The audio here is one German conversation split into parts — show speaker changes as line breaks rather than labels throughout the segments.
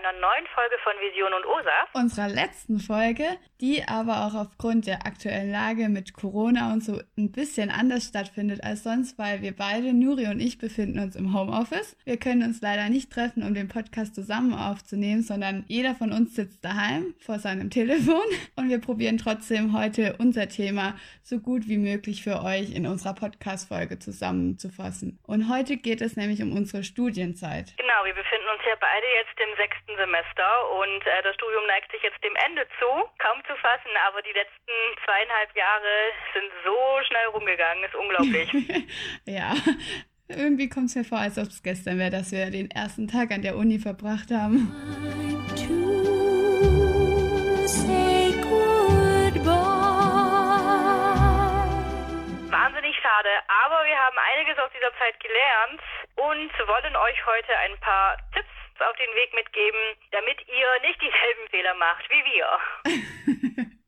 einer neuen Folge von Vision und OSA.
Unserer letzten Folge, die aber auch aufgrund der aktuellen Lage mit Corona und so ein bisschen anders stattfindet als sonst, weil wir beide, Nuri und ich, befinden uns im Homeoffice. Wir können uns leider nicht treffen, um den Podcast zusammen aufzunehmen, sondern jeder von uns sitzt daheim vor seinem Telefon und wir probieren trotzdem heute unser Thema so gut wie möglich für euch in unserer Podcast-Folge zusammenzufassen. Und heute geht es nämlich um unsere Studienzeit.
Genau, wir befinden uns ja beide jetzt im sechsten Semester und äh, das Studium neigt sich jetzt dem Ende zu. Kaum zu fassen, aber die letzten zweieinhalb Jahre sind so schnell rumgegangen, ist unglaublich.
ja. Irgendwie kommt es mir vor, als ob es gestern wäre, dass wir den ersten Tag an der Uni verbracht haben.
Wahnsinnig schade, aber wir haben einiges aus dieser Zeit gelernt und wollen euch heute ein paar Tipps auf den Weg mitgeben, damit ihr nicht dieselben Fehler macht wie wir.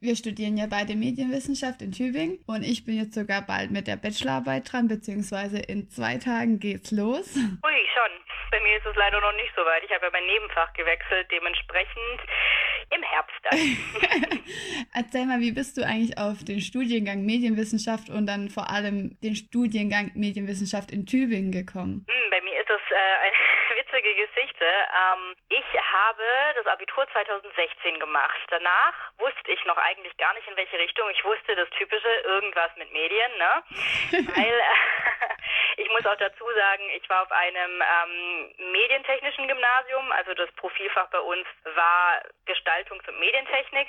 Wir studieren ja beide Medienwissenschaft in Tübingen und ich bin jetzt sogar bald mit der Bachelorarbeit dran, beziehungsweise in zwei Tagen geht's los.
Ui, schon. Bei mir ist es leider noch nicht so weit. Ich habe ja mein Nebenfach gewechselt, dementsprechend im Herbst dann.
Erzähl mal, wie bist du eigentlich auf den Studiengang Medienwissenschaft und dann vor allem den Studiengang Medienwissenschaft in Tübingen gekommen?
Hm, bei mir ist das äh, eine witzige Geschichte. Ähm, ich habe das Abitur 2016 gemacht. Danach wusste ich noch eigentlich gar nicht in welche Richtung. Ich wusste das typische irgendwas mit Medien, ne? Weil äh, ich muss auch dazu sagen, ich war auf einem ähm, medientechnischen Gymnasium, also das Profilfach bei uns war Gestaltungs- und Medientechnik.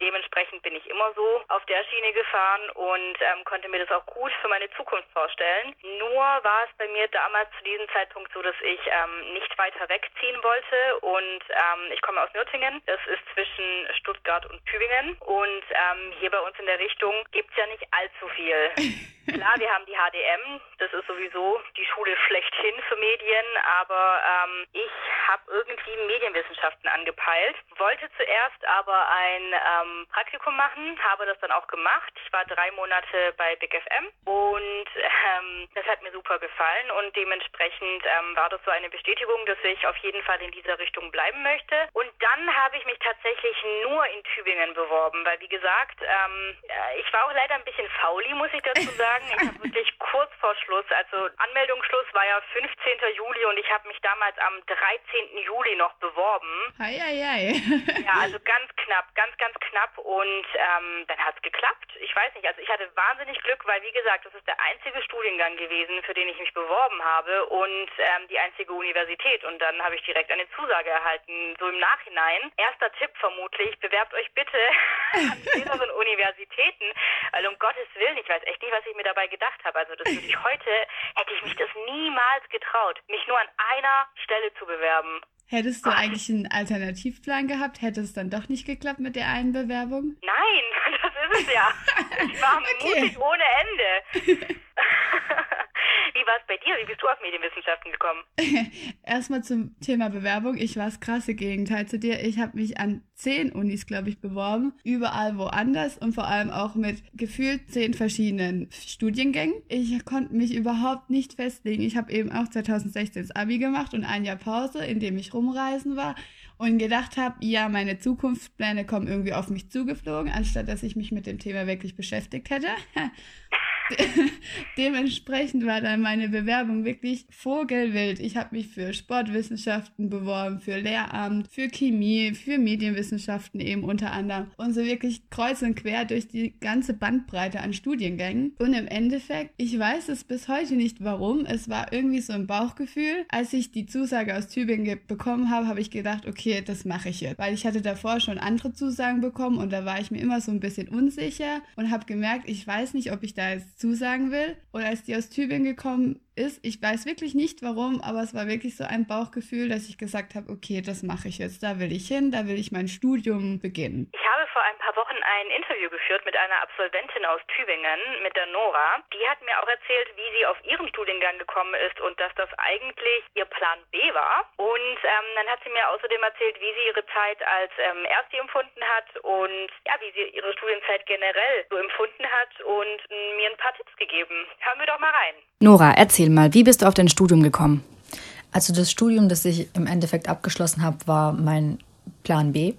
Dementsprechend bin ich immer so auf der Schiene gefahren und ähm, konnte mir das auch gut für meine Zukunft vorstellen. Nur war es bei mir damals zu diesem Zeitpunkt so, dass ich ähm, nicht weiter wegziehen wollte und ähm, ich komme aus Nürtingen. Das ist zwischen Stuttgart und Tübingen und ähm, hier bei uns in der Richtung gibt es ja nicht allzu viel. Klar, wir haben die HDM, das ist sowieso die Schule schlechthin für Medien, aber ähm, ich habe irgendwie Medienwissenschaften angepeilt, wollte zuerst aber ein ähm, Praktikum machen, habe das dann auch gemacht. Ich war drei Monate bei Big FM und ähm, das hat mir super gefallen. Und dementsprechend ähm, war das so eine Bestätigung, dass ich auf jeden Fall in dieser Richtung bleiben möchte. Und dann habe ich mich tatsächlich nur in Tübingen beworben, weil wie gesagt, ähm, ich war auch leider ein bisschen fauli, muss ich dazu sagen sagen, ich habe wirklich kurz vor Schluss, also Anmeldungsschluss war ja 15. Juli und ich habe mich damals am 13. Juli noch beworben.
Hei.
ja, also ganz knapp, ganz, ganz knapp und ähm, dann hat es geklappt. Ich weiß nicht, also ich hatte wahnsinnig Glück, weil wie gesagt, das ist der einzige Studiengang gewesen, für den ich mich beworben habe und ähm, die einzige Universität und dann habe ich direkt eine Zusage erhalten, so im Nachhinein. Erster Tipp vermutlich, bewerbt euch bitte an mehreren Universitäten, weil um Gottes Willen, ich weiß echt nicht, was ich mir mir dabei gedacht habe. Also das würde ich heute, hätte ich mich das niemals getraut, mich nur an einer Stelle zu bewerben.
Hättest du Gott. eigentlich einen Alternativplan gehabt? Hätte es dann doch nicht geklappt mit der einen Bewerbung?
Nein, das ist es ja. Ich war okay. mutig ohne Ende. Wie war es bei dir? Wie bist du auf Medienwissenschaften gekommen?
Erstmal zum Thema Bewerbung. Ich war das krasse Gegenteil zu dir. Ich habe mich an zehn Unis, glaube ich, beworben. Überall woanders und vor allem auch mit gefühlt zehn verschiedenen Studiengängen. Ich konnte mich überhaupt nicht festlegen. Ich habe eben auch 2016 das Abi gemacht und ein Jahr Pause, in dem ich rumreisen war und gedacht habe, ja, meine Zukunftspläne kommen irgendwie auf mich zugeflogen, anstatt dass ich mich mit dem Thema wirklich beschäftigt hätte. dementsprechend war dann meine Bewerbung wirklich vogelwild. Ich habe mich für Sportwissenschaften beworben, für Lehramt, für Chemie, für Medienwissenschaften eben unter anderem. Und so wirklich kreuz und quer durch die ganze Bandbreite an Studiengängen. Und im Endeffekt, ich weiß es bis heute nicht warum, es war irgendwie so ein Bauchgefühl. Als ich die Zusage aus Tübingen bekommen habe, habe ich gedacht, okay, das mache ich jetzt. Weil ich hatte davor schon andere Zusagen bekommen und da war ich mir immer so ein bisschen unsicher und habe gemerkt, ich weiß nicht, ob ich da jetzt zusagen will. Und als die aus Tübingen gekommen ist. Ich weiß wirklich nicht warum, aber es war wirklich so ein Bauchgefühl, dass ich gesagt habe, okay, das mache ich jetzt, da will ich hin, da will ich mein Studium beginnen.
Ich habe vor ein paar Wochen ein Interview geführt mit einer Absolventin aus Tübingen, mit der Nora. Die hat mir auch erzählt, wie sie auf ihren Studiengang gekommen ist und dass das eigentlich ihr Plan B war. Und ähm, dann hat sie mir außerdem erzählt, wie sie ihre Zeit als ähm, Erste empfunden hat und ja, wie sie ihre Studienzeit generell so empfunden hat und mir ein paar Tipps gegeben. Hören wir doch mal rein.
Nora, erzähl mal, wie bist du auf dein Studium gekommen? Also das Studium, das ich im Endeffekt abgeschlossen habe, war mein Plan B.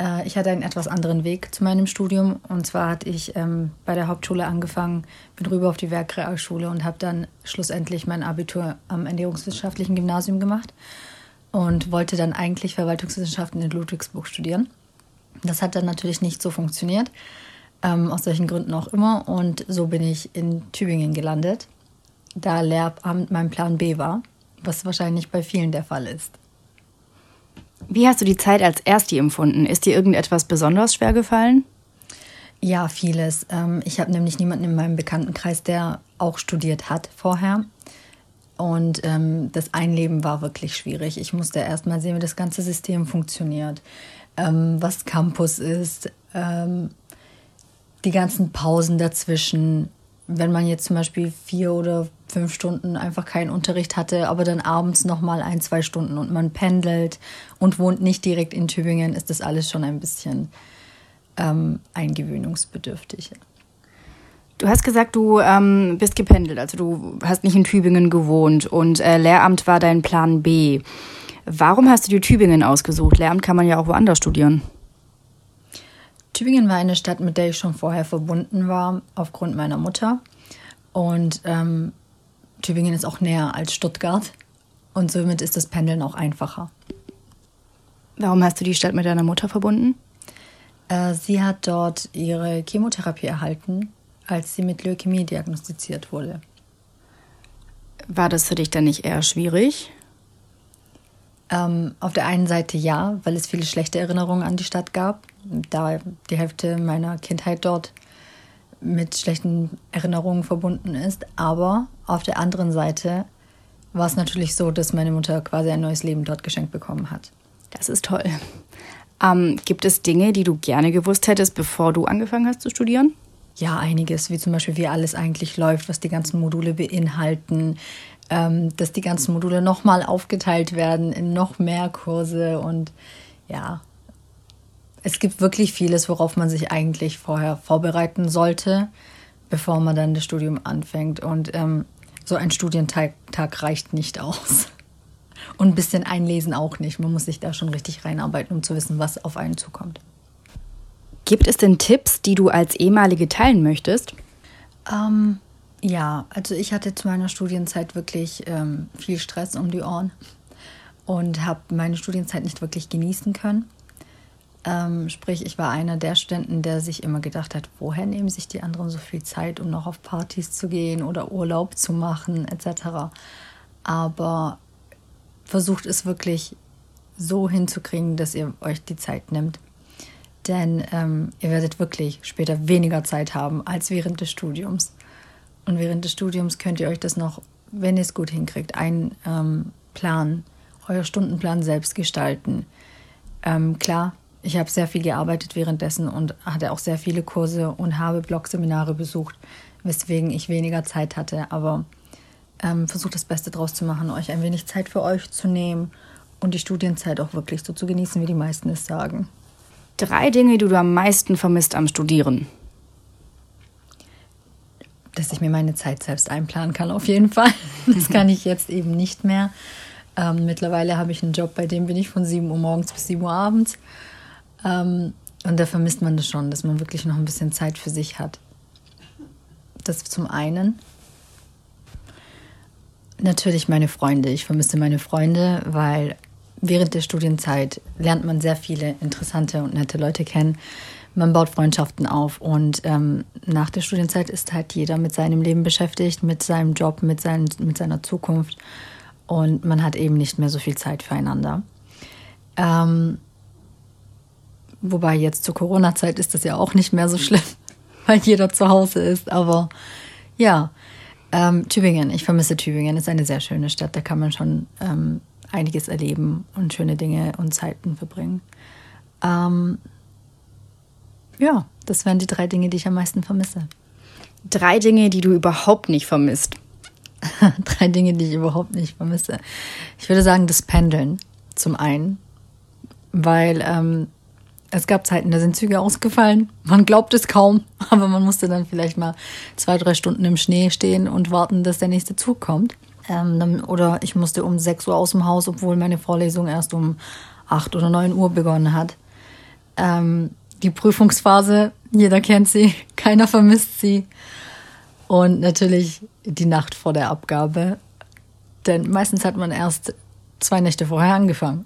Äh, ich hatte einen etwas anderen Weg zu meinem Studium. Und zwar hatte ich ähm, bei der Hauptschule angefangen, bin rüber auf die Werkrealschule und habe dann schlussendlich mein Abitur am Ernährungswissenschaftlichen Gymnasium gemacht und wollte dann eigentlich Verwaltungswissenschaften in Ludwigsburg studieren. Das hat dann natürlich nicht so funktioniert, ähm, aus welchen Gründen auch immer. Und so bin ich in Tübingen gelandet, da Lehramt mein Plan B war was wahrscheinlich bei vielen der Fall ist.
Wie hast du die Zeit als Ersti empfunden? Ist dir irgendetwas besonders schwer gefallen?
Ja, vieles. Ähm, ich habe nämlich niemanden in meinem Bekanntenkreis, der auch studiert hat vorher. Und ähm, das Einleben war wirklich schwierig. Ich musste erst mal sehen, wie das ganze System funktioniert, ähm, was Campus ist, ähm, die ganzen Pausen dazwischen, wenn man jetzt zum Beispiel vier oder fünf Stunden einfach keinen Unterricht hatte, aber dann abends noch mal ein, zwei Stunden und man pendelt und wohnt nicht direkt in Tübingen, ist das alles schon ein bisschen ähm, eingewöhnungsbedürftig.
Du hast gesagt, du ähm, bist gependelt, also du hast nicht in Tübingen gewohnt und äh, Lehramt war dein Plan B. Warum hast du dir Tübingen ausgesucht? Lehramt kann man ja auch woanders studieren.
Tübingen war eine Stadt, mit der ich schon vorher verbunden war, aufgrund meiner Mutter. Und ähm, Tübingen ist auch näher als Stuttgart. Und somit ist das Pendeln auch einfacher.
Warum hast du die Stadt mit deiner Mutter verbunden?
Äh, sie hat dort ihre Chemotherapie erhalten, als sie mit Leukämie diagnostiziert wurde.
War das für dich dann nicht eher schwierig?
Ähm, auf der einen Seite ja, weil es viele schlechte Erinnerungen an die Stadt gab, da die Hälfte meiner Kindheit dort mit schlechten Erinnerungen verbunden ist. Aber auf der anderen Seite war es natürlich so, dass meine Mutter quasi ein neues Leben dort geschenkt bekommen hat.
Das ist toll. Ähm, gibt es Dinge, die du gerne gewusst hättest, bevor du angefangen hast zu studieren?
Ja, einiges, wie zum Beispiel, wie alles eigentlich läuft, was die ganzen Module beinhalten, ähm, dass die ganzen Module nochmal aufgeteilt werden in noch mehr Kurse und ja, es gibt wirklich vieles, worauf man sich eigentlich vorher vorbereiten sollte, bevor man dann das Studium anfängt. Und ähm, so ein Studientag Tag reicht nicht aus. Und ein bisschen einlesen auch nicht. Man muss sich da schon richtig reinarbeiten, um zu wissen, was auf einen zukommt.
Gibt es denn Tipps, die du als ehemalige teilen möchtest?
Ähm, ja, also ich hatte zu meiner Studienzeit wirklich ähm, viel Stress um die Ohren und habe meine Studienzeit nicht wirklich genießen können. Ähm, sprich, ich war einer der Studenten, der sich immer gedacht hat, woher nehmen sich die anderen so viel Zeit, um noch auf Partys zu gehen oder Urlaub zu machen etc. Aber versucht es wirklich so hinzukriegen, dass ihr euch die Zeit nimmt. Denn ähm, ihr werdet wirklich später weniger Zeit haben als während des Studiums. Und während des Studiums könnt ihr euch das noch, wenn ihr es gut hinkriegt, einplanen, ähm, euer Stundenplan selbst gestalten. Ähm, klar, ich habe sehr viel gearbeitet währenddessen und hatte auch sehr viele Kurse und habe Blogseminare besucht, weswegen ich weniger Zeit hatte. Aber ähm, versucht das Beste draus zu machen, euch ein wenig Zeit für euch zu nehmen und die Studienzeit auch wirklich so zu genießen, wie die meisten es sagen.
Drei Dinge, die du am meisten vermisst am Studieren
dass ich mir meine Zeit selbst einplanen kann, auf jeden Fall. Das kann ich jetzt eben nicht mehr. Ähm, mittlerweile habe ich einen Job, bei dem bin ich von 7 Uhr morgens bis 7 Uhr abends. Ähm, und da vermisst man das schon, dass man wirklich noch ein bisschen Zeit für sich hat. Das zum einen. Natürlich meine Freunde. Ich vermisse meine Freunde, weil während der Studienzeit lernt man sehr viele interessante und nette Leute kennen man baut Freundschaften auf und ähm, nach der Studienzeit ist halt jeder mit seinem Leben beschäftigt, mit seinem Job, mit, sein, mit seiner Zukunft und man hat eben nicht mehr so viel Zeit füreinander. Ähm, wobei jetzt zur Corona-Zeit ist das ja auch nicht mehr so schlimm, weil jeder zu Hause ist, aber ja, ähm, Tübingen, ich vermisse Tübingen, ist eine sehr schöne Stadt, da kann man schon ähm, einiges erleben und schöne Dinge und Zeiten verbringen. Ähm, ja, das wären die drei Dinge, die ich am meisten vermisse.
Drei Dinge, die du überhaupt nicht vermisst.
drei Dinge, die ich überhaupt nicht vermisse. Ich würde sagen, das Pendeln zum einen, weil ähm, es gab Zeiten, da sind Züge ausgefallen. Man glaubt es kaum, aber man musste dann vielleicht mal zwei, drei Stunden im Schnee stehen und warten, dass der nächste Zug kommt. Ähm, oder ich musste um 6 Uhr aus dem Haus, obwohl meine Vorlesung erst um 8 oder 9 Uhr begonnen hat. Ähm, die Prüfungsphase, jeder kennt sie, keiner vermisst sie. Und natürlich die Nacht vor der Abgabe. Denn meistens hat man erst zwei Nächte vorher angefangen.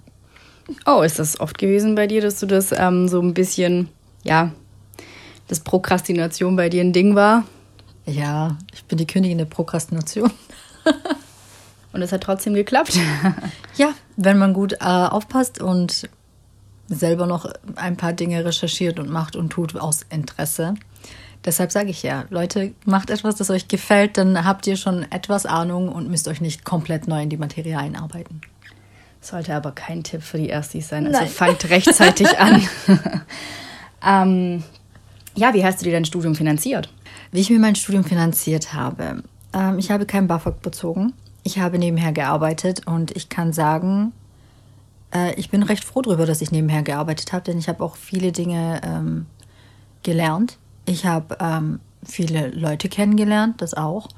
Oh, ist das oft gewesen bei dir, dass du das ähm, so ein bisschen, ja, dass Prokrastination bei dir ein Ding war?
Ja, ich bin die Königin der Prokrastination.
und es hat trotzdem geklappt.
ja, wenn man gut äh, aufpasst und selber noch ein paar Dinge recherchiert und macht und tut aus Interesse. Deshalb sage ich ja, Leute, macht etwas, das euch gefällt, dann habt ihr schon etwas Ahnung und müsst euch nicht komplett neu in die Materie einarbeiten.
Sollte aber kein Tipp für die Erstis sein. Also Nein. fangt rechtzeitig an. ähm, ja, wie hast du dir dein Studium finanziert?
Wie ich mir mein Studium finanziert habe. Ähm, ich habe kein BAföG bezogen. Ich habe nebenher gearbeitet und ich kann sagen, äh, ich bin recht froh darüber, dass ich nebenher gearbeitet habe, denn ich habe auch viele Dinge ähm, gelernt. Ich habe ähm, viele Leute kennengelernt, das auch.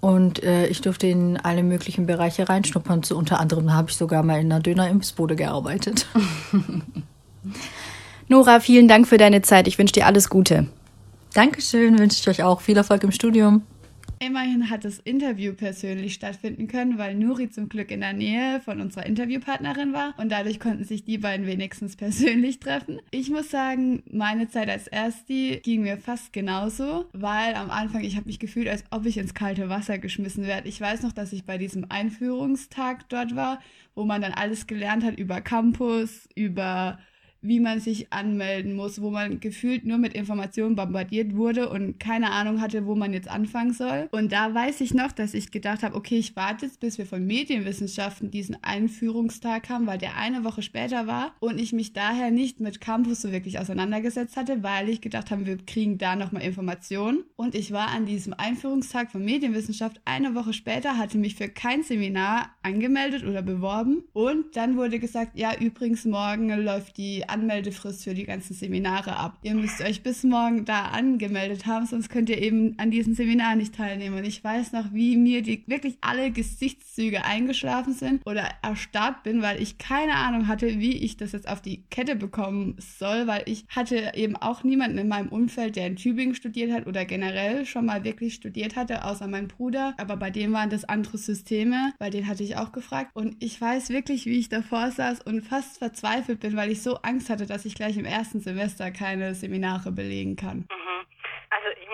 Und äh, ich durfte in alle möglichen Bereiche reinschnuppern. So, unter anderem habe ich sogar mal in einer Döner-Impfsbude gearbeitet.
Nora, vielen Dank für deine Zeit. Ich wünsche dir alles Gute.
Dankeschön, wünsche ich euch auch viel Erfolg im Studium.
Immerhin hat das Interview persönlich stattfinden können, weil Nuri zum Glück in der Nähe von unserer Interviewpartnerin war und dadurch konnten sich die beiden wenigstens persönlich treffen. Ich muss sagen, meine Zeit als Ersti ging mir fast genauso, weil am Anfang ich habe mich gefühlt, als ob ich ins kalte Wasser geschmissen werde. Ich weiß noch, dass ich bei diesem Einführungstag dort war, wo man dann alles gelernt hat über Campus, über wie man sich anmelden muss, wo man gefühlt nur mit Informationen bombardiert wurde und keine Ahnung hatte, wo man jetzt anfangen soll. Und da weiß ich noch, dass ich gedacht habe, okay, ich warte jetzt, bis wir von Medienwissenschaften diesen Einführungstag haben, weil der eine Woche später war und ich mich daher nicht mit Campus so wirklich auseinandergesetzt hatte, weil ich gedacht habe, wir kriegen da nochmal Informationen. Und ich war an diesem Einführungstag von Medienwissenschaft eine Woche später, hatte mich für kein Seminar angemeldet oder beworben und dann wurde gesagt, ja, übrigens morgen läuft die Anmeldefrist für die ganzen Seminare ab. Ihr müsst euch bis morgen da angemeldet haben, sonst könnt ihr eben an diesem Seminar nicht teilnehmen. Und ich weiß noch, wie mir die wirklich alle Gesichtszüge eingeschlafen sind oder erstarrt bin, weil ich keine Ahnung hatte, wie ich das jetzt auf die Kette bekommen soll, weil ich hatte eben auch niemanden in meinem Umfeld, der in Tübingen studiert hat oder generell schon mal wirklich studiert hatte, außer mein Bruder. Aber bei dem waren das andere Systeme, weil den hatte ich auch gefragt. Und ich weiß wirklich, wie ich davor saß und fast verzweifelt bin, weil ich so Angst hatte, dass ich gleich im ersten Semester keine Seminare belegen kann.
Mhm.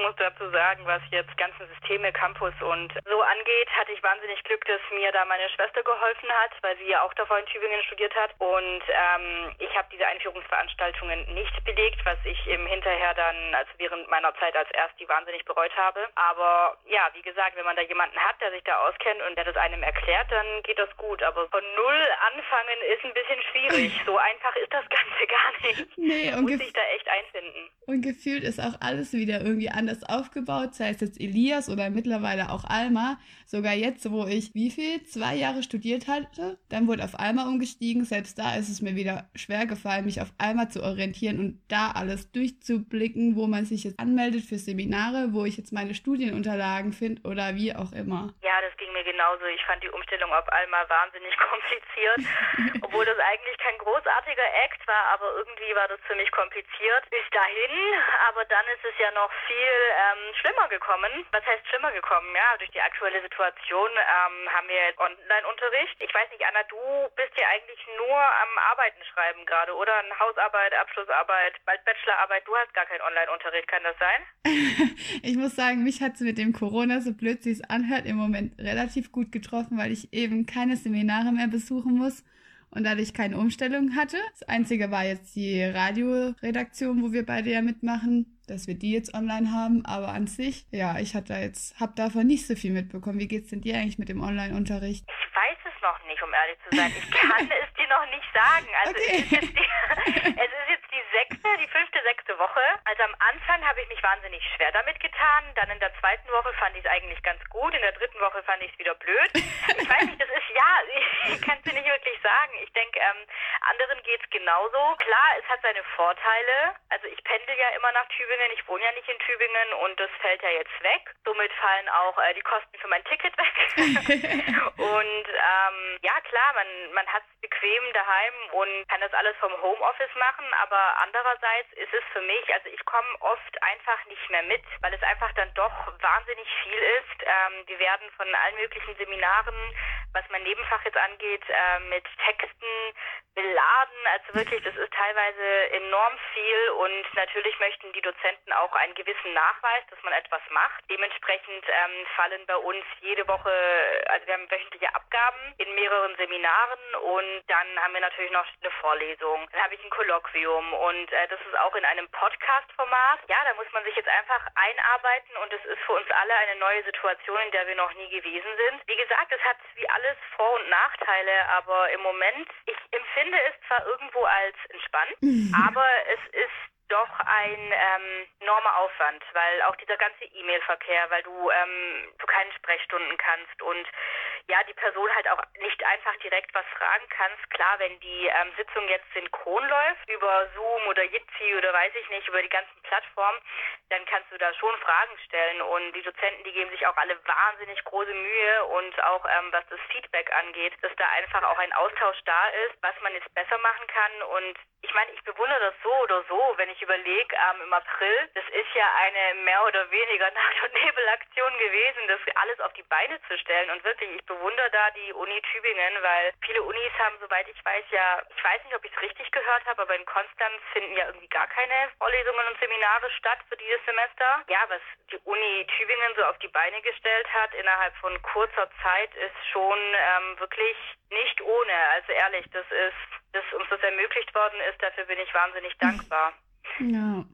Ich muss dazu sagen, was jetzt ganze Systeme, Campus und so angeht, hatte ich wahnsinnig Glück, dass mir da meine Schwester geholfen hat, weil sie ja auch davor in Tübingen studiert hat. Und ähm, ich habe diese Einführungsveranstaltungen nicht belegt, was ich im Hinterher dann, also während meiner Zeit als Ersti wahnsinnig bereut habe. Aber ja, wie gesagt, wenn man da jemanden hat, der sich da auskennt und der das einem erklärt, dann geht das gut. Aber von null anfangen ist ein bisschen schwierig. So einfach ist das Ganze gar nicht. Nee, man muss sich da echt einfinden.
Und gefühlt ist auch alles wieder irgendwie anders aufgebaut, sei es jetzt Elias oder mittlerweile auch Alma. Sogar jetzt, wo ich wie viel? Zwei Jahre studiert hatte, dann wurde auf Alma umgestiegen. Selbst da ist es mir wieder schwer gefallen, mich auf Alma zu orientieren und da alles durchzublicken, wo man sich jetzt anmeldet für Seminare, wo ich jetzt meine Studienunterlagen finde oder wie auch immer.
Ja, das ging mir genauso. Ich fand die Umstellung auf Alma wahnsinnig kompliziert, obwohl das eigentlich kein großartiger Act war, aber irgendwie war das für mich kompliziert. Bis dahin, aber dann ist es ja noch viel ähm, schlimmer gekommen. Was heißt schlimmer gekommen? Ja, durch die aktuelle Situation Situation ähm, haben wir jetzt Online-Unterricht. Ich weiß nicht, Anna, du bist ja eigentlich nur am Arbeiten schreiben gerade, oder? Eine Hausarbeit, Abschlussarbeit, bald Bachelorarbeit. Du hast gar keinen Online-Unterricht, kann das sein?
ich muss sagen, mich hat es mit dem Corona, so blöd sie es anhört, im Moment relativ gut getroffen, weil ich eben keine Seminare mehr besuchen muss und dadurch keine Umstellung hatte. Das Einzige war jetzt die Radioredaktion, wo wir beide ja mitmachen dass wir die jetzt online haben, aber an sich, ja, ich hatte jetzt, hab davon nicht so viel mitbekommen. Wie geht's denn dir eigentlich mit dem Online-Unterricht?
Ich weiß noch nicht, um ehrlich zu sein. Ich kann es dir noch nicht sagen. Also okay. es, ist die, es ist jetzt die sechste, die fünfte, sechste Woche. Also am Anfang habe ich mich wahnsinnig schwer damit getan. Dann in der zweiten Woche fand ich es eigentlich ganz gut. In der dritten Woche fand ich es wieder blöd. Ich weiß nicht, das ist Ja, ich kann es nicht wirklich sagen. Ich denke, ähm, anderen geht es genauso. Klar, es hat seine Vorteile. Also ich pendel ja immer nach Tübingen. Ich wohne ja nicht in Tübingen und das fällt ja jetzt weg. Somit fallen auch äh, die Kosten für mein Ticket weg. und ähm, ja, klar, man, man hat es bequem daheim und kann das alles vom Homeoffice machen. Aber andererseits ist es für mich, also ich komme oft einfach nicht mehr mit, weil es einfach dann doch wahnsinnig viel ist. Ähm, wir werden von allen möglichen Seminaren, was mein Nebenfach jetzt angeht, äh, mit Texten beladen. Also wirklich, das ist teilweise enorm viel und natürlich möchten die Dozenten auch einen gewissen Nachweis, dass man etwas macht. Dementsprechend ähm, fallen bei uns jede Woche, also wir haben wöchentliche Abgaben in mehreren Seminaren und dann haben wir natürlich noch eine Vorlesung. Dann habe ich ein Kolloquium und äh, das ist auch in einem Podcast-Format. Ja, da muss man sich jetzt einfach einarbeiten und es ist für uns alle eine neue Situation, in der wir noch nie gewesen sind. Wie gesagt, es hat wie alles Vor- und Nachteile, aber im Moment, ich empfinde es zwar irgendwo als entspannt, aber es ein ähm, enormer Aufwand, weil auch dieser ganze E-Mail-Verkehr, weil du ähm, zu keinen Sprechstunden kannst und ja, die Person halt auch nicht einfach direkt was fragen kannst. Klar, wenn die ähm, Sitzung jetzt synchron läuft, über Zoom oder Jitsi oder weiß ich nicht, über die ganzen Plattformen, dann kannst du da schon Fragen stellen und die Dozenten, die geben sich auch alle wahnsinnig große Mühe und auch ähm, was das Feedback angeht, dass da einfach auch ein Austausch da ist, was man jetzt besser machen kann und ich meine, ich bewundere das so oder so, wenn ich überlege, ähm, im April, das ist ja eine mehr oder weniger Nacht- und Nebelaktion gewesen, das alles auf die Beine zu stellen. Und wirklich, ich bewundere da die Uni Tübingen, weil viele Unis haben, soweit ich weiß, ja, ich weiß nicht, ob ich es richtig gehört habe, aber in Konstanz finden ja irgendwie gar keine Vorlesungen und Seminare statt für dieses Semester. Ja, was die Uni Tübingen so auf die Beine gestellt hat innerhalb von kurzer Zeit, ist schon ähm, wirklich nicht ohne. Also ehrlich, das ist, dass uns das ermöglicht worden ist, dafür bin ich wahnsinnig dankbar.
Ja.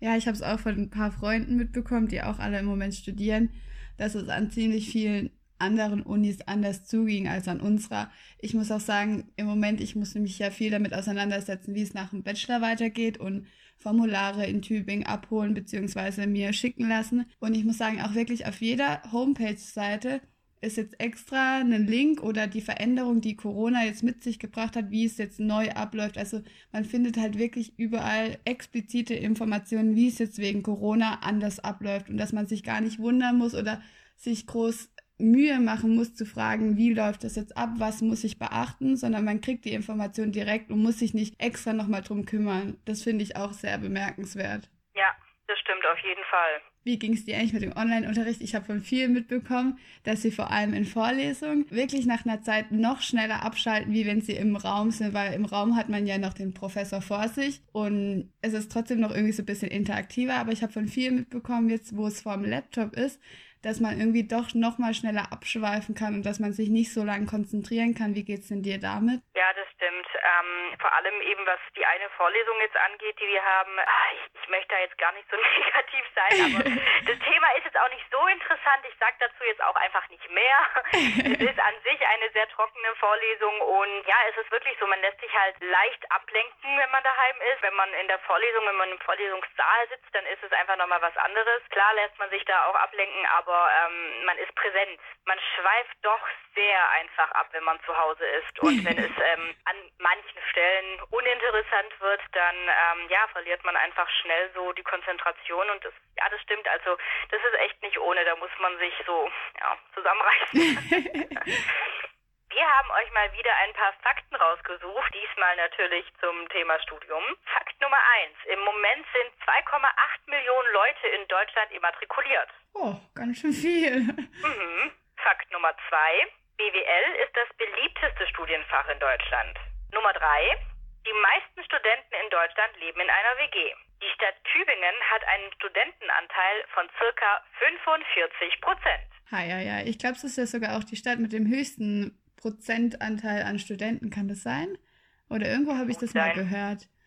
Ja, ich habe es auch von ein paar Freunden mitbekommen, die auch alle im Moment studieren, dass es an ziemlich vielen anderen Unis anders zuging als an unserer. Ich muss auch sagen, im Moment, ich muss mich ja viel damit auseinandersetzen, wie es nach dem Bachelor weitergeht und Formulare in Tübingen abholen bzw. mir schicken lassen. Und ich muss sagen, auch wirklich auf jeder Homepage-Seite ist jetzt extra ein Link oder die Veränderung, die Corona jetzt mit sich gebracht hat, wie es jetzt neu abläuft. Also man findet halt wirklich überall explizite Informationen, wie es jetzt wegen Corona anders abläuft und dass man sich gar nicht wundern muss oder sich groß Mühe machen muss zu fragen, wie läuft das jetzt ab, was muss ich beachten, sondern man kriegt die Information direkt und muss sich nicht extra nochmal drum kümmern. Das finde ich auch sehr bemerkenswert.
Ja, das stimmt auf jeden Fall.
Wie ging es dir eigentlich mit dem Online-Unterricht? Ich habe von vielen mitbekommen, dass sie vor allem in Vorlesungen wirklich nach einer Zeit noch schneller abschalten, wie wenn sie im Raum sind, weil im Raum hat man ja noch den Professor vor sich und es ist trotzdem noch irgendwie so ein bisschen interaktiver. Aber ich habe von vielen mitbekommen, jetzt wo es vor dem Laptop ist, dass man irgendwie doch noch mal schneller abschweifen kann und dass man sich nicht so lange konzentrieren kann. Wie geht's denn dir damit?
Ja, das stimmt. Ähm, vor allem eben, was die eine Vorlesung jetzt angeht, die wir haben. Ach, ich, ich möchte da jetzt gar nicht so negativ sein, aber das Thema ist jetzt auch nicht so interessant. Ich sage dazu jetzt auch einfach nicht mehr. es ist an sich eine sehr trockene Vorlesung und ja, es ist wirklich so, man lässt sich halt leicht ablenken, wenn man daheim ist. Wenn man in der Vorlesung, wenn man im Vorlesungssaal sitzt, dann ist es einfach nochmal was anderes. Klar lässt man sich da auch ablenken, aber aber ähm, man ist präsent. Man schweift doch sehr einfach ab, wenn man zu Hause ist. Und wenn es ähm, an manchen Stellen uninteressant wird, dann ähm, ja, verliert man einfach schnell so die Konzentration. Und das, ja, das stimmt. Also das ist echt nicht ohne. Da muss man sich so ja, zusammenreißen. Wir haben euch mal wieder ein paar Fakten rausgesucht, diesmal natürlich zum Thema Studium. Fakt Nummer eins. Im Moment sind 2,8 Millionen Leute in Deutschland immatrikuliert.
Oh, ganz schön viel.
Mhm. Fakt Nummer zwei. BWL ist das beliebteste Studienfach in Deutschland. Nummer drei. Die meisten Studenten in Deutschland leben in einer WG. Die Stadt Tübingen hat einen Studentenanteil von circa 45 Prozent.
Ha, ja, ja. Ich glaube, es ist ja sogar auch die Stadt mit dem höchsten Prozentanteil an Studenten, kann das sein? Oder irgendwo habe ich das mal gehört.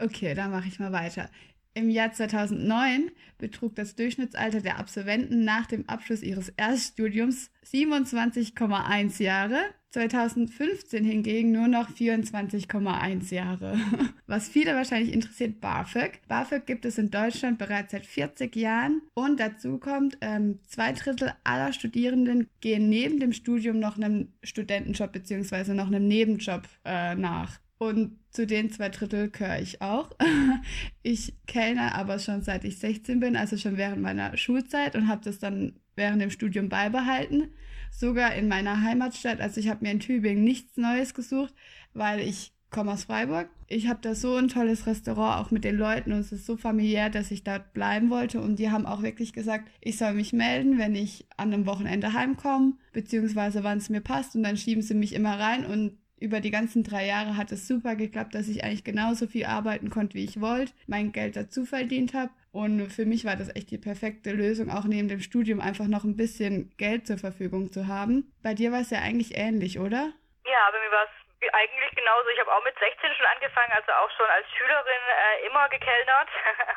Okay, dann mache ich mal weiter. Im Jahr 2009 betrug das Durchschnittsalter der Absolventen nach dem Abschluss ihres Erststudiums 27,1 Jahre. 2015 hingegen nur noch 24,1 Jahre. Was viele wahrscheinlich interessiert, BAföG. BAföG gibt es in Deutschland bereits seit 40 Jahren und dazu kommt, ähm, zwei Drittel aller Studierenden gehen neben dem Studium noch einem Studentenjob bzw. noch einem Nebenjob äh, nach. Und zu den zwei Drittel gehöre ich auch. Ich kenne aber schon seit ich 16 bin, also schon während meiner Schulzeit und habe das dann während dem Studium beibehalten. Sogar in meiner Heimatstadt. Also ich habe mir in Tübingen nichts Neues gesucht, weil ich komme aus Freiburg. Ich habe da so ein tolles Restaurant, auch mit den Leuten und es ist so familiär, dass ich dort bleiben wollte und die haben auch wirklich gesagt, ich soll mich melden, wenn ich an einem Wochenende heimkomme, beziehungsweise wann es mir passt und dann schieben sie mich immer rein und über die ganzen drei Jahre hat es super geklappt, dass ich eigentlich genauso viel arbeiten konnte, wie ich wollte, mein Geld dazu verdient habe. Und für mich war das echt die perfekte Lösung, auch neben dem Studium einfach noch ein bisschen Geld zur Verfügung zu haben. Bei dir war es ja eigentlich ähnlich, oder?
Ja, bei mir war es eigentlich genauso. Ich habe auch mit 16 schon angefangen, also auch schon als Schülerin äh, immer gekellnert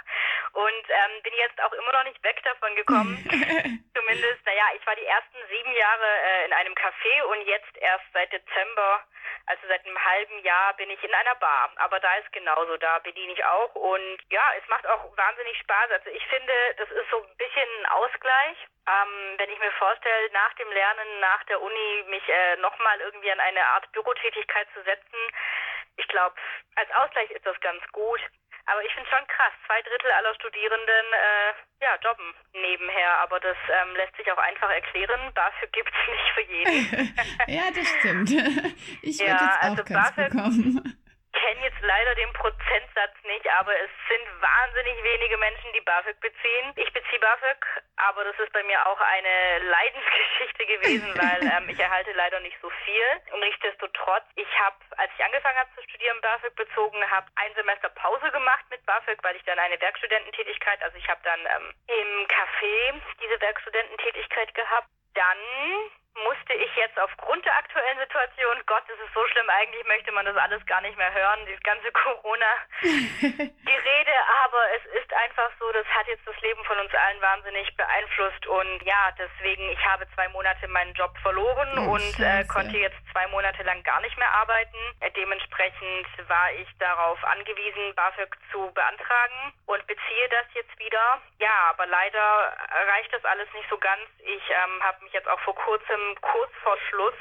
und ähm, bin jetzt auch immer noch nicht weg davon gekommen. Zumindest, naja, ich war die ersten sieben Jahre äh, in einem Café und jetzt erst seit Dezember also seit einem halben Jahr bin ich in einer Bar, aber da ist genauso, da bediene ich auch und ja, es macht auch wahnsinnig Spaß. Also ich finde, das ist so ein bisschen ein Ausgleich. Ähm, wenn ich mir vorstelle, nach dem Lernen, nach der Uni mich äh, nochmal irgendwie an eine Art Bürotätigkeit zu setzen, ich glaube, als Ausgleich ist das ganz gut. Aber ich finde schon krass, zwei Drittel aller Studierenden äh, ja, jobben nebenher, aber das ähm, lässt sich auch einfach erklären. BAföG gibt es nicht für jeden.
ja, das stimmt. Ich würde ja, jetzt auch also keins BAföG, bekommen
kenne jetzt leider den Prozentsatz nicht, aber es sind wahnsinnig wenige Menschen, die BAföG beziehen. Ich beziehe BAföG, aber das ist bei mir auch eine Leidensgeschichte gewesen, weil ähm, ich erhalte leider nicht so viel. Und nichtsdestotrotz, ich habe, als ich angefangen habe zu studieren, BAföG bezogen, habe ein Semester Pause gemacht mit BAföG, weil ich dann eine Werkstudententätigkeit, also ich habe dann ähm, im Café diese Werkstudententätigkeit gehabt. Dann musste ich jetzt aufgrund der aktuellen Situation, Gott, es ist so schlimm, eigentlich möchte man das alles gar nicht mehr hören, dieses ganze Corona-Gerede, aber es ist einfach so, das hat jetzt das Leben von uns allen wahnsinnig beeinflusst und ja, deswegen, ich habe zwei Monate meinen Job verloren oh, und äh, konnte jetzt zwei Monate lang gar nicht mehr arbeiten. Äh, dementsprechend war ich darauf angewiesen, BAföG zu beantragen und beziehe das jetzt wieder. Ja, aber leider reicht das alles nicht so ganz. Ich ähm, habe mich jetzt auch vor kurzem kurz vor Schluss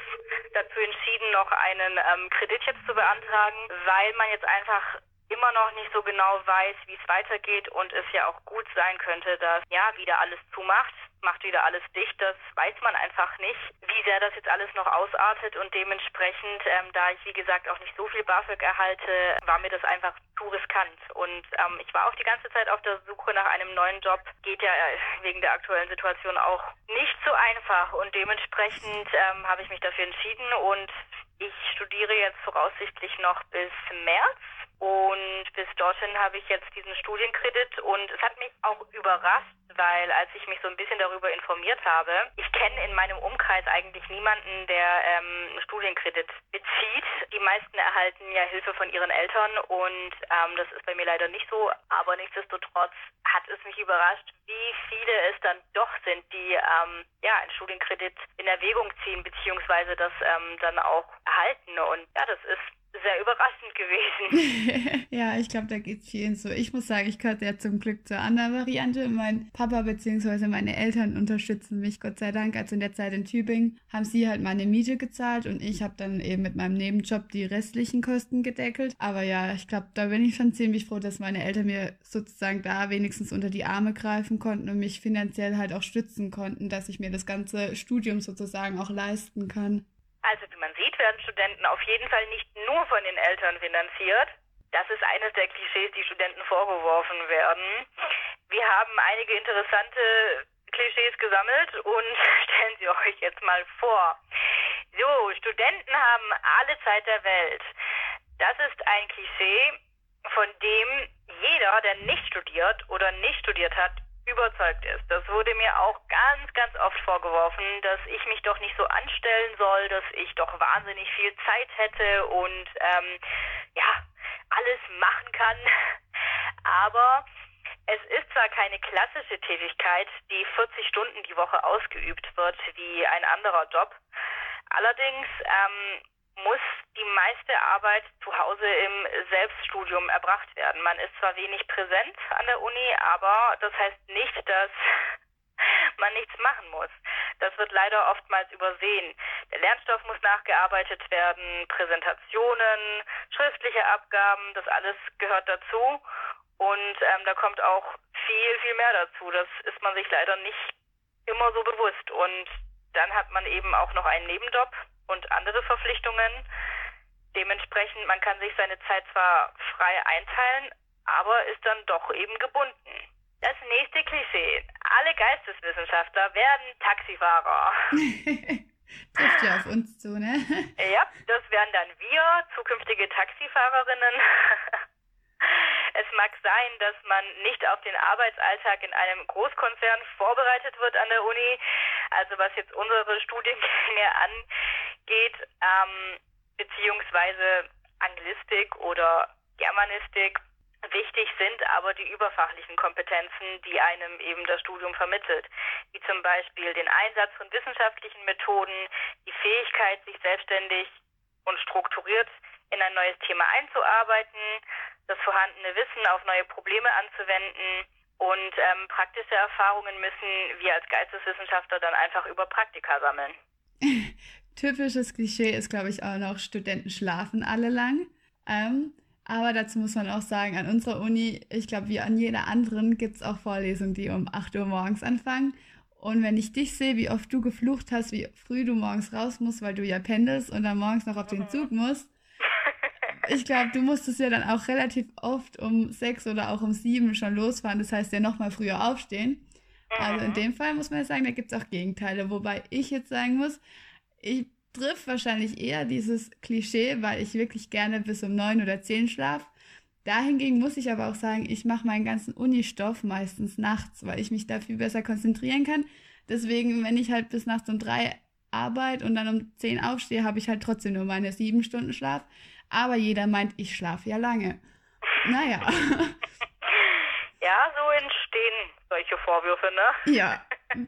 dazu entschieden, noch einen ähm, Kredit jetzt zu beantragen, weil man jetzt einfach immer noch nicht so genau weiß, wie es weitergeht und es ja auch gut sein könnte, dass ja wieder alles zumacht macht wieder alles dicht. Das weiß man einfach nicht, wie sehr das jetzt alles noch ausartet und dementsprechend, ähm, da ich wie gesagt auch nicht so viel BAföG erhalte, war mir das einfach zu riskant. Und ähm, ich war auch die ganze Zeit auf der Suche nach einem neuen Job. Geht ja äh, wegen der aktuellen Situation auch nicht so einfach und dementsprechend ähm, habe ich mich dafür entschieden und ich studiere jetzt voraussichtlich noch bis März und bis dorthin habe ich jetzt diesen Studienkredit und es hat mich auch überrascht, weil als ich mich so ein bisschen darüber informiert habe, ich kenne in meinem Umkreis eigentlich niemanden, der ähm, Studienkredit bezieht. Die meisten erhalten ja Hilfe von ihren Eltern und ähm, das ist bei mir leider nicht so, aber nichtsdestotrotz hat es mich überrascht, wie viele es dann doch sind, die ähm, ja einen Studienkredit in Erwägung ziehen beziehungsweise das ähm, dann auch erhalten und ja, das ist sehr überraschend gewesen.
ja, ich glaube, da geht es vielen so. Ich muss sagen, ich gehörte ja zum Glück zur anderen Variante. Mein Papa bzw. meine Eltern unterstützen mich, Gott sei Dank. Also in der Zeit in Tübingen haben sie halt meine Miete gezahlt und ich habe dann eben mit meinem Nebenjob die restlichen Kosten gedeckelt. Aber ja, ich glaube, da bin ich schon ziemlich froh, dass meine Eltern mir sozusagen da wenigstens unter die Arme greifen konnten und mich finanziell halt auch stützen konnten, dass ich mir das ganze Studium sozusagen auch leisten kann.
Also wie man sieht, werden Studenten auf jeden Fall nicht nur von den Eltern finanziert. Das ist eines der Klischees, die Studenten vorgeworfen werden. Wir haben einige interessante Klischees gesammelt und stellen sie euch jetzt mal vor. So, Studenten haben alle Zeit der Welt. Das ist ein Klischee, von dem jeder, der nicht studiert oder nicht studiert hat, überzeugt ist. Das wurde mir auch ganz, ganz oft vorgeworfen, dass ich mich doch nicht so anstellen soll, dass ich doch wahnsinnig viel Zeit hätte und ähm, ja, alles machen kann. Aber es ist zwar keine klassische Tätigkeit, die 40 Stunden die Woche ausgeübt wird wie ein anderer Job, Allerdings ähm, muss die meiste Arbeit zu Hause im Selbststudium erbracht werden. Man ist zwar wenig präsent an der Uni, aber das heißt nicht, dass man nichts machen muss. Das wird leider oftmals übersehen. Der Lernstoff muss nachgearbeitet werden, Präsentationen, schriftliche Abgaben, das alles gehört dazu. Und ähm, da kommt auch viel, viel mehr dazu. Das ist man sich leider nicht immer so bewusst. Und dann hat man eben auch noch einen Nebenjob und andere Verpflichtungen. Dementsprechend, man kann sich seine Zeit zwar frei einteilen, aber ist dann doch eben gebunden. Das nächste Klischee. Alle Geisteswissenschaftler werden Taxifahrer.
Trifft ja auf uns zu, ne?
Ja, das wären dann wir, zukünftige Taxifahrerinnen. Es mag sein, dass man nicht auf den Arbeitsalltag in einem Großkonzern vorbereitet wird an der Uni. Also was jetzt unsere Studiengänge angeht, ähm, beziehungsweise Anglistik oder Germanistik, Wichtig sind aber die überfachlichen Kompetenzen, die einem eben das Studium vermittelt, wie zum Beispiel den Einsatz von wissenschaftlichen Methoden, die Fähigkeit, sich selbstständig und strukturiert in ein neues Thema einzuarbeiten, das vorhandene Wissen auf neue Probleme anzuwenden und ähm, praktische Erfahrungen müssen wir als Geisteswissenschaftler dann einfach über Praktika sammeln.
Typisches Klischee ist, glaube ich, auch noch, Studenten schlafen alle lang. Ähm, aber dazu muss man auch sagen, an unserer Uni, ich glaube, wie an jeder anderen, gibt es auch Vorlesungen, die um 8 Uhr morgens anfangen. Und wenn ich dich sehe, wie oft du geflucht hast, wie früh du morgens raus musst, weil du ja pendelst und dann morgens noch auf den Zug musst, ich glaube, du musstest ja dann auch relativ oft um sechs oder auch um sieben schon losfahren. Das heißt ja nochmal früher aufstehen. Also in dem Fall muss man ja sagen, da gibt es auch Gegenteile. Wobei ich jetzt sagen muss, ich trifft wahrscheinlich eher dieses Klischee, weil ich wirklich gerne bis um neun oder zehn schlaf. Dahingegen muss ich aber auch sagen, ich mache meinen ganzen Unistoff meistens nachts, weil ich mich da viel besser konzentrieren kann. Deswegen, wenn ich halt bis nachts um drei arbeite und dann um zehn aufstehe, habe ich halt trotzdem nur meine sieben Stunden Schlaf. Aber jeder meint, ich schlafe ja lange. Naja.
Ja, so entstehen solche Vorwürfe, ne?
Ja,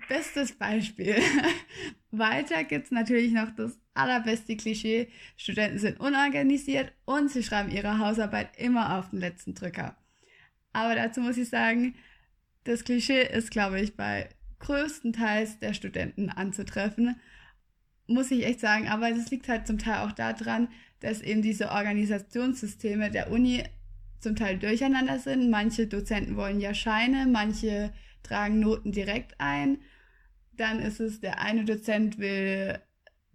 bestes Beispiel. Weiter gibt es natürlich noch das allerbeste Klischee. Studenten sind unorganisiert und sie schreiben ihre Hausarbeit immer auf den letzten Drücker. Aber dazu muss ich sagen, das Klischee ist, glaube ich, bei größtenteils der Studenten anzutreffen. Muss ich echt sagen, aber das liegt halt zum Teil auch daran, dass eben diese Organisationssysteme der Uni zum Teil durcheinander sind. Manche Dozenten wollen ja Scheine, manche tragen Noten direkt ein. Dann ist es, der eine Dozent will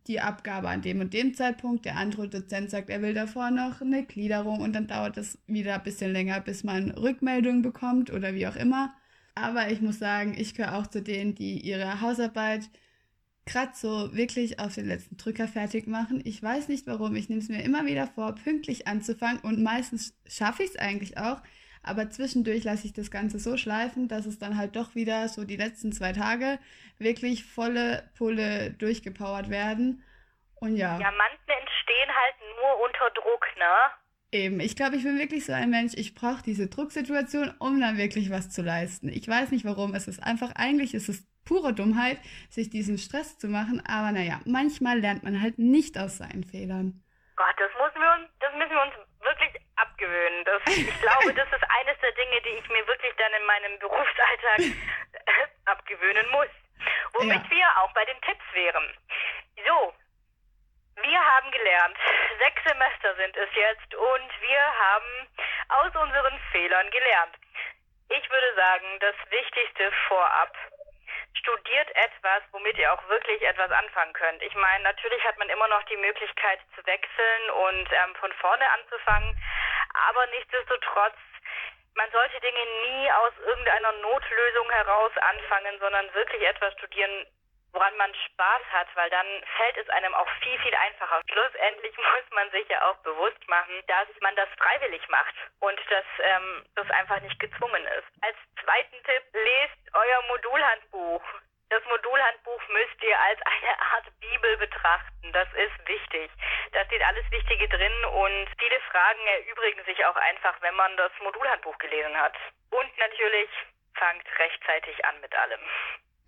die Abgabe an dem und dem Zeitpunkt, der andere Dozent sagt, er will davor noch eine Gliederung und dann dauert es wieder ein bisschen länger, bis man Rückmeldungen bekommt oder wie auch immer. Aber ich muss sagen, ich gehöre auch zu denen, die ihre Hausarbeit gerade so wirklich auf den letzten Drücker fertig machen. Ich weiß nicht warum. Ich nehme es mir immer wieder vor, pünktlich anzufangen und meistens schaffe ich es eigentlich auch. Aber zwischendurch lasse ich das Ganze so schleifen, dass es dann halt doch wieder so die letzten zwei Tage wirklich volle Pulle durchgepowert werden. Und ja.
Manche entstehen halt nur unter Druck, ne?
Eben, ich glaube, ich bin wirklich so ein Mensch, ich brauche diese Drucksituation, um dann wirklich was zu leisten. Ich weiß nicht warum, es ist einfach, eigentlich ist es pure Dummheit, sich diesen Stress zu machen, aber naja, manchmal lernt man halt nicht aus seinen Fehlern.
Gott, das müssen wir uns, das müssen wir uns wirklich abgewöhnen. Das, ich glaube, das ist eines der Dinge, die ich mir wirklich dann in meinem Berufsalltag abgewöhnen muss. Womit ja. wir auch bei den Tipps wären. So, gelernt, sechs Semester sind es jetzt und wir haben aus unseren Fehlern gelernt. Ich würde sagen, das Wichtigste vorab studiert etwas, womit ihr auch wirklich etwas anfangen könnt. Ich meine, natürlich hat man immer noch die Möglichkeit zu wechseln und ähm, von vorne anzufangen, aber nichtsdestotrotz, man sollte Dinge nie aus irgendeiner Notlösung heraus anfangen, sondern wirklich etwas studieren, woran man Spaß hat, weil dann fällt es einem auch viel, viel einfacher. Schlussendlich muss man sich ja auch bewusst machen, dass man das freiwillig macht und dass ähm, das einfach nicht gezwungen ist. Als zweiten Tipp, lest euer Modulhandbuch. Das Modulhandbuch müsst ihr als eine Art Bibel betrachten. Das ist wichtig. Da steht alles Wichtige drin und viele Fragen erübrigen sich auch einfach, wenn man das Modulhandbuch gelesen hat. Und natürlich fangt rechtzeitig an mit allem.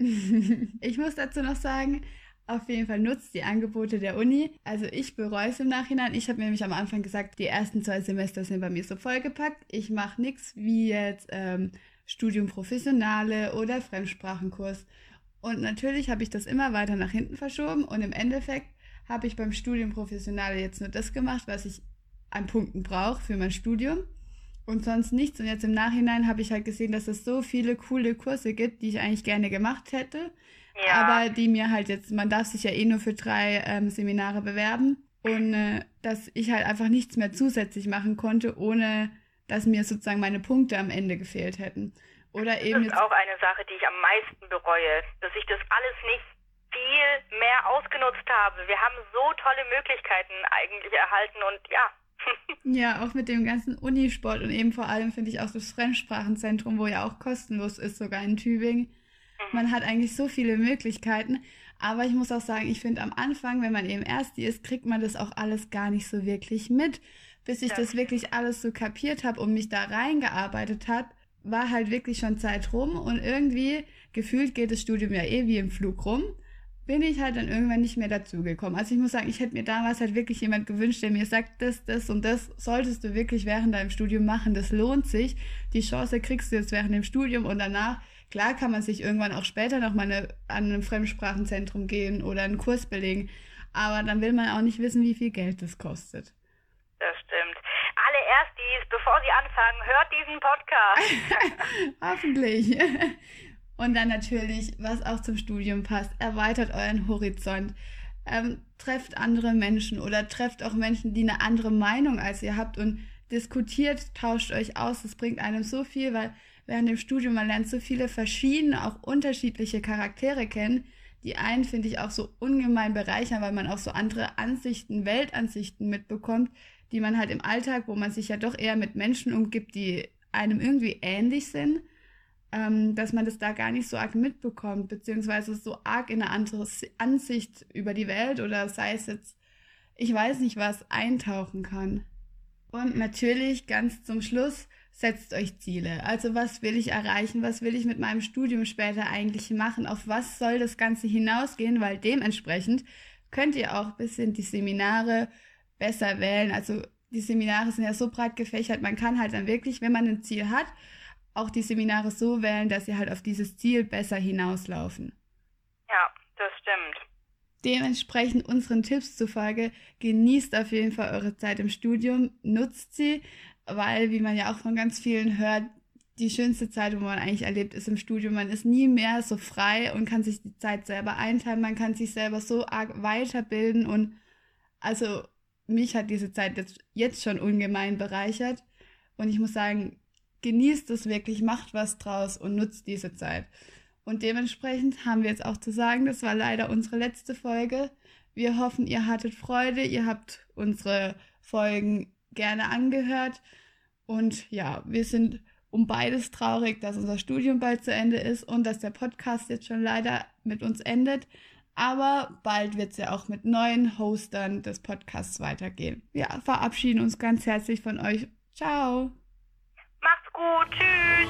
ich muss dazu noch sagen, auf jeden Fall nutzt die Angebote der Uni. Also ich bereue es im Nachhinein. Ich habe nämlich am Anfang gesagt, die ersten zwei Semester sind bei mir so vollgepackt. Ich mache nichts wie jetzt ähm, Studium Professionale oder Fremdsprachenkurs. Und natürlich habe ich das immer weiter nach hinten verschoben und im Endeffekt habe ich beim Studium Professionale jetzt nur das gemacht, was ich an Punkten brauche für mein Studium und sonst nichts. Und jetzt im Nachhinein habe ich halt gesehen, dass es so viele coole Kurse gibt, die ich eigentlich gerne gemacht hätte. Ja. Aber die mir halt jetzt, man darf sich ja eh nur für drei ähm, Seminare bewerben. Und äh, dass ich halt einfach nichts mehr zusätzlich machen konnte, ohne dass mir sozusagen meine Punkte am Ende gefehlt hätten. Oder eben
das ist auch eine Sache, die ich am meisten bereue, dass ich das alles nicht viel mehr ausgenutzt habe. Wir haben so tolle Möglichkeiten eigentlich erhalten und ja,
ja, auch mit dem ganzen Unisport und eben vor allem finde ich auch das Fremdsprachenzentrum, wo ja auch kostenlos ist, sogar in Tübingen. Mhm. Man hat eigentlich so viele Möglichkeiten, aber ich muss auch sagen, ich finde am Anfang, wenn man eben Ersti ist, kriegt man das auch alles gar nicht so wirklich mit. Bis ich ja. das wirklich alles so kapiert habe und mich da reingearbeitet habe, war halt wirklich schon Zeit rum und irgendwie gefühlt geht das Studium ja eh wie im Flug rum bin ich halt dann irgendwann nicht mehr dazugekommen. Also ich muss sagen, ich hätte mir damals halt wirklich jemand gewünscht, der mir sagt, das, das und das solltest du wirklich während deinem Studium machen. Das lohnt sich. Die Chance kriegst du jetzt während dem Studium und danach, klar kann man sich irgendwann auch später nochmal eine, an ein Fremdsprachenzentrum gehen oder einen Kurs belegen. Aber dann will man auch nicht wissen, wie viel Geld das kostet.
Das stimmt. Alle Erstis, bevor sie anfangen, hört diesen
Podcast. Hoffentlich. Und dann natürlich, was auch zum Studium passt, erweitert euren Horizont. Ähm, trefft andere Menschen oder trefft auch Menschen, die eine andere Meinung als ihr habt und diskutiert, tauscht euch aus. Das bringt einem so viel, weil während dem Studium man lernt so viele verschiedene, auch unterschiedliche Charaktere kennen, die einen finde ich auch so ungemein bereichern, weil man auch so andere Ansichten, Weltansichten mitbekommt, die man halt im Alltag, wo man sich ja doch eher mit Menschen umgibt, die einem irgendwie ähnlich sind, ähm, dass man das da gar nicht so arg mitbekommt, beziehungsweise so arg in eine andere Ansicht über die Welt oder sei es jetzt, ich weiß nicht was, eintauchen kann. Und natürlich ganz zum Schluss, setzt euch Ziele. Also was will ich erreichen? Was will ich mit meinem Studium später eigentlich machen? Auf was soll das Ganze hinausgehen? Weil dementsprechend könnt ihr auch ein bisschen die Seminare besser wählen. Also die Seminare sind ja so breit gefächert, man kann halt dann wirklich, wenn man ein Ziel hat, auch die Seminare so wählen, dass sie halt auf dieses Ziel besser hinauslaufen.
Ja, das stimmt.
Dementsprechend unseren Tipps zufolge, genießt auf jeden Fall eure Zeit im Studium, nutzt sie, weil, wie man ja auch von ganz vielen hört, die schönste Zeit, wo man eigentlich erlebt, ist im Studium. Man ist nie mehr so frei und kann sich die Zeit selber einteilen. Man kann sich selber so arg weiterbilden und also mich hat diese Zeit jetzt, jetzt schon ungemein bereichert. Und ich muss sagen, genießt es wirklich, macht was draus und nutzt diese Zeit. Und dementsprechend haben wir jetzt auch zu sagen, das war leider unsere letzte Folge. Wir hoffen, ihr hattet Freude, ihr habt unsere Folgen gerne angehört. Und ja, wir sind um beides traurig, dass unser Studium bald zu Ende ist und dass der Podcast jetzt schon leider mit uns endet. Aber bald wird es ja auch mit neuen Hostern des Podcasts weitergehen. Wir verabschieden uns ganz herzlich von euch. Ciao!
gut. Tschüss.